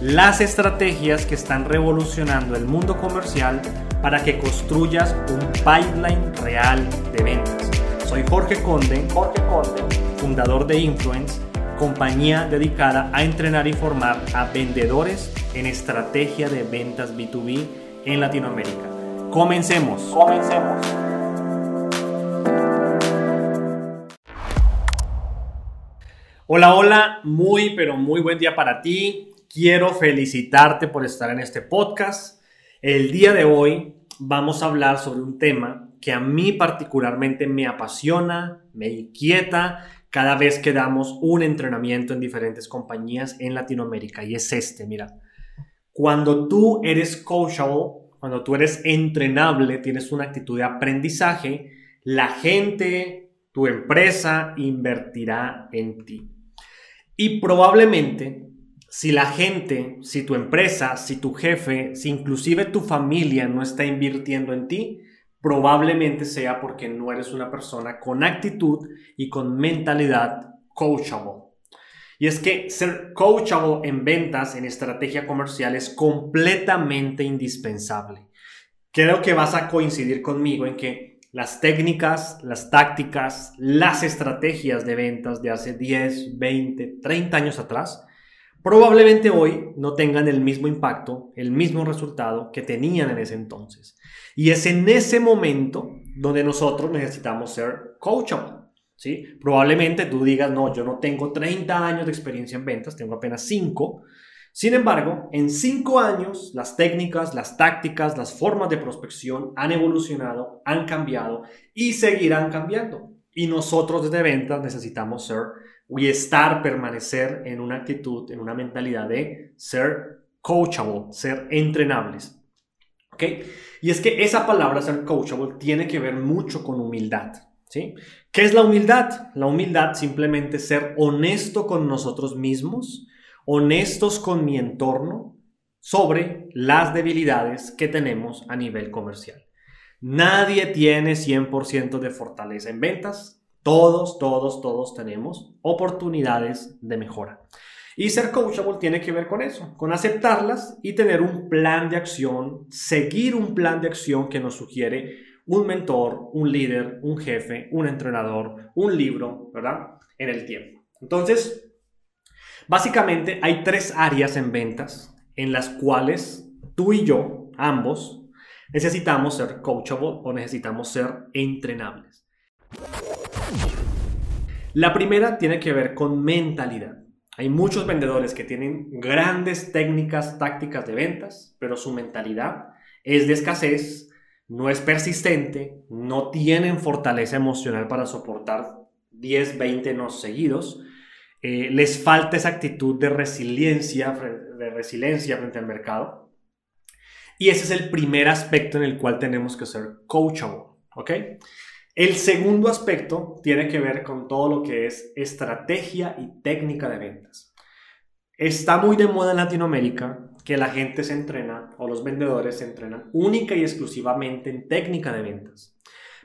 las estrategias que están revolucionando el mundo comercial para que construyas un pipeline real de ventas. Soy Jorge Conde, Jorge Conde, fundador de Influence, compañía dedicada a entrenar y formar a vendedores en estrategia de ventas B2B en Latinoamérica. Comencemos. Comencemos. Hola, hola, muy pero muy buen día para ti quiero felicitarte por estar en este podcast. El día de hoy vamos a hablar sobre un tema que a mí particularmente me apasiona, me inquieta cada vez que damos un entrenamiento en diferentes compañías en Latinoamérica y es este, mira. Cuando tú eres coachable, cuando tú eres entrenable, tienes una actitud de aprendizaje, la gente, tu empresa invertirá en ti. Y probablemente si la gente, si tu empresa, si tu jefe, si inclusive tu familia no está invirtiendo en ti, probablemente sea porque no eres una persona con actitud y con mentalidad coachable. Y es que ser coachable en ventas, en estrategia comercial, es completamente indispensable. Creo que vas a coincidir conmigo en que las técnicas, las tácticas, las estrategias de ventas de hace 10, 20, 30 años atrás probablemente hoy no tengan el mismo impacto, el mismo resultado que tenían en ese entonces. Y es en ese momento donde nosotros necesitamos ser coachable. ¿sí? Probablemente tú digas, no, yo no tengo 30 años de experiencia en ventas, tengo apenas 5. Sin embargo, en 5 años las técnicas, las tácticas, las formas de prospección han evolucionado, han cambiado y seguirán cambiando. Y nosotros desde ventas necesitamos ser y estar, permanecer en una actitud, en una mentalidad de ser coachable, ser entrenables. ¿Ok? Y es que esa palabra ser coachable tiene que ver mucho con humildad. ¿Sí? ¿Qué es la humildad? La humildad simplemente ser honesto con nosotros mismos, honestos con mi entorno sobre las debilidades que tenemos a nivel comercial. Nadie tiene 100% de fortaleza en ventas, todos, todos, todos tenemos oportunidades de mejora. Y ser coachable tiene que ver con eso, con aceptarlas y tener un plan de acción, seguir un plan de acción que nos sugiere un mentor, un líder, un jefe, un entrenador, un libro, ¿verdad? En el tiempo. Entonces, básicamente hay tres áreas en ventas en las cuales tú y yo, ambos, necesitamos ser coachable o necesitamos ser entrenables. La primera tiene que ver con mentalidad. Hay muchos vendedores que tienen grandes técnicas, tácticas de ventas, pero su mentalidad es de escasez, no es persistente, no tienen fortaleza emocional para soportar 10, 20 no seguidos. Eh, les falta esa actitud de resiliencia, de resiliencia frente al mercado. Y ese es el primer aspecto en el cual tenemos que ser coachable. ¿ok? El segundo aspecto tiene que ver con todo lo que es estrategia y técnica de ventas. Está muy de moda en Latinoamérica que la gente se entrena o los vendedores se entrenan única y exclusivamente en técnica de ventas.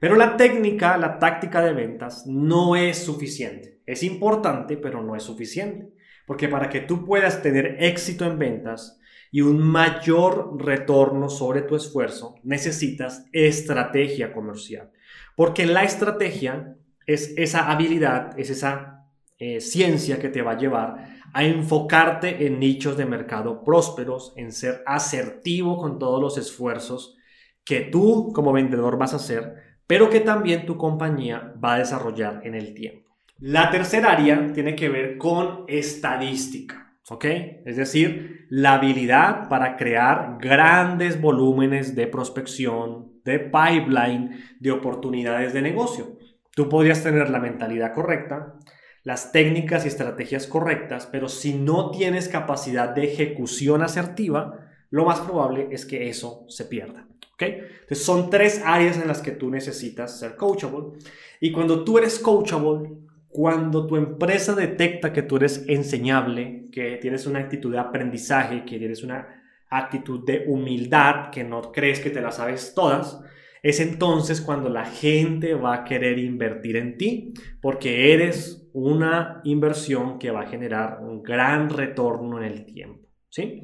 Pero la técnica, la táctica de ventas no es suficiente. Es importante, pero no es suficiente. Porque para que tú puedas tener éxito en ventas y un mayor retorno sobre tu esfuerzo, necesitas estrategia comercial. Porque la estrategia es esa habilidad, es esa eh, ciencia que te va a llevar a enfocarte en nichos de mercado prósperos, en ser asertivo con todos los esfuerzos que tú como vendedor vas a hacer, pero que también tu compañía va a desarrollar en el tiempo. La tercera área tiene que ver con estadística, ¿ok? Es decir, la habilidad para crear grandes volúmenes de prospección, de pipeline de oportunidades de negocio. Tú podrías tener la mentalidad correcta, las técnicas y estrategias correctas, pero si no tienes capacidad de ejecución asertiva, lo más probable es que eso se pierda. ¿ok? Entonces son tres áreas en las que tú necesitas ser coachable. Y cuando tú eres coachable, cuando tu empresa detecta que tú eres enseñable, que tienes una actitud de aprendizaje, que tienes una actitud de humildad, que no crees que te las sabes todas, es entonces cuando la gente va a querer invertir en ti, porque eres una inversión que va a generar un gran retorno en el tiempo. ¿sí?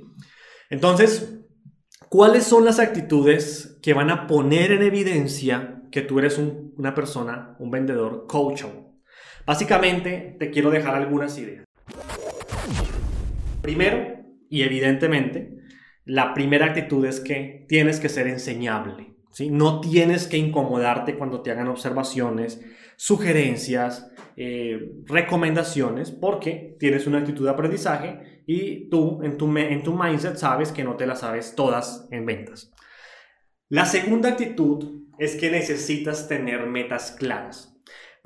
Entonces, ¿cuáles son las actitudes que van a poner en evidencia que tú eres una persona, un vendedor coachable? Básicamente, te quiero dejar algunas ideas. Primero, y evidentemente, la primera actitud es que tienes que ser enseñable. ¿sí? No tienes que incomodarte cuando te hagan observaciones, sugerencias, eh, recomendaciones, porque tienes una actitud de aprendizaje y tú en tu, en tu mindset sabes que no te las sabes todas en ventas. La segunda actitud es que necesitas tener metas claras.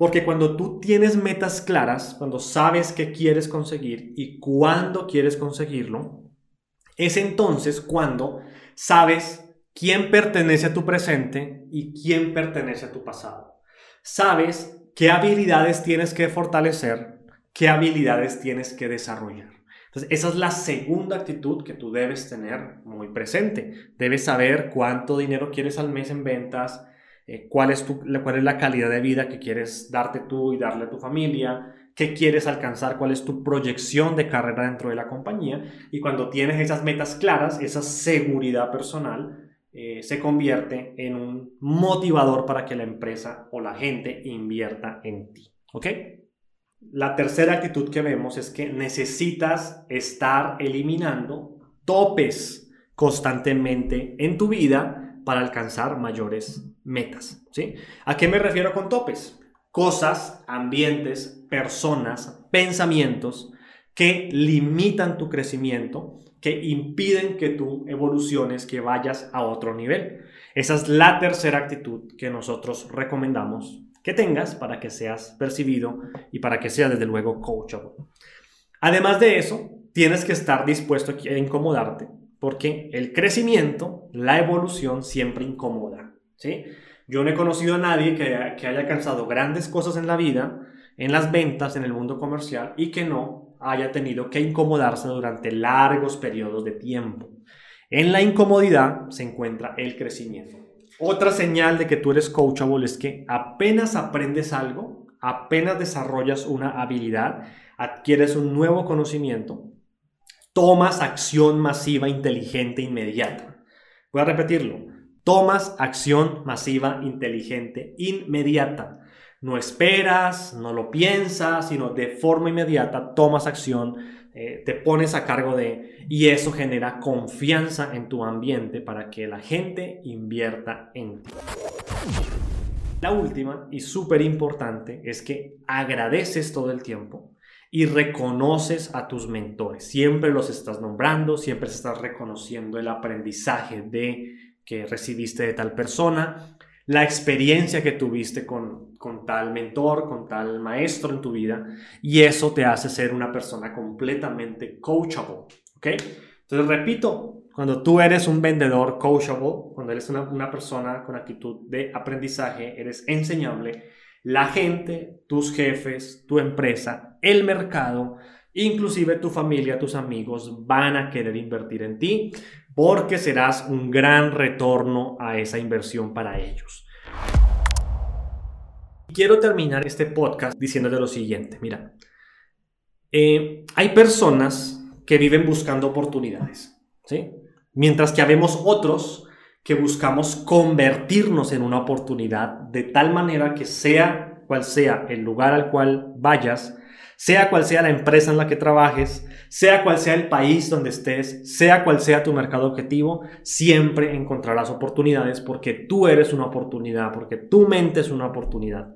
Porque cuando tú tienes metas claras, cuando sabes qué quieres conseguir y cuándo quieres conseguirlo, es entonces cuando sabes quién pertenece a tu presente y quién pertenece a tu pasado. Sabes qué habilidades tienes que fortalecer, qué habilidades tienes que desarrollar. Entonces, esa es la segunda actitud que tú debes tener muy presente. Debes saber cuánto dinero quieres al mes en ventas, eh, cuál, es tu, cuál es la calidad de vida que quieres darte tú y darle a tu familia, qué quieres alcanzar, cuál es tu proyección de carrera dentro de la compañía. Y cuando tienes esas metas claras, esa seguridad personal, eh, se convierte en un motivador para que la empresa o la gente invierta en ti. ¿Ok? La tercera actitud que vemos es que necesitas estar eliminando topes constantemente en tu vida para alcanzar mayores metas. ¿sí? ¿A qué me refiero con topes? Cosas, ambientes, personas, pensamientos que limitan tu crecimiento, que impiden que tú evoluciones, que vayas a otro nivel. Esa es la tercera actitud que nosotros recomendamos que tengas para que seas percibido y para que seas desde luego coachable. Además de eso, tienes que estar dispuesto a incomodarte porque el crecimiento, la evolución siempre incomoda, ¿sí? Yo no he conocido a nadie que que haya alcanzado grandes cosas en la vida, en las ventas, en el mundo comercial y que no haya tenido que incomodarse durante largos periodos de tiempo. En la incomodidad se encuentra el crecimiento. Otra señal de que tú eres coachable es que apenas aprendes algo, apenas desarrollas una habilidad, adquieres un nuevo conocimiento, tomas acción masiva, inteligente, inmediata. Voy a repetirlo. Tomas acción masiva, inteligente, inmediata. No esperas, no lo piensas, sino de forma inmediata tomas acción, eh, te pones a cargo de, y eso genera confianza en tu ambiente para que la gente invierta en ti. La última y súper importante es que agradeces todo el tiempo y reconoces a tus mentores. Siempre los estás nombrando, siempre estás reconociendo el aprendizaje de que recibiste de tal persona, la experiencia que tuviste con, con tal mentor, con tal maestro en tu vida, y eso te hace ser una persona completamente coachable. ¿Ok? Entonces, repito, cuando tú eres un vendedor coachable, cuando eres una, una persona con actitud de aprendizaje, eres enseñable, la gente, tus jefes, tu empresa, el mercado, inclusive tu familia, tus amigos van a querer invertir en ti porque serás un gran retorno a esa inversión para ellos. Quiero terminar este podcast diciéndote lo siguiente, mira, eh, hay personas que viven buscando oportunidades, ¿sí? Mientras que habemos otros que buscamos convertirnos en una oportunidad de tal manera que sea cual sea el lugar al cual vayas, sea cual sea la empresa en la que trabajes, sea cual sea el país donde estés, sea cual sea tu mercado objetivo, siempre encontrarás oportunidades porque tú eres una oportunidad, porque tu mente es una oportunidad.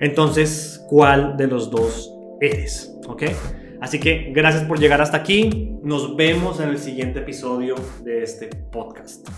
Entonces, ¿cuál de los dos eres? ¿Ok? Así que gracias por llegar hasta aquí. Nos vemos en el siguiente episodio de este podcast.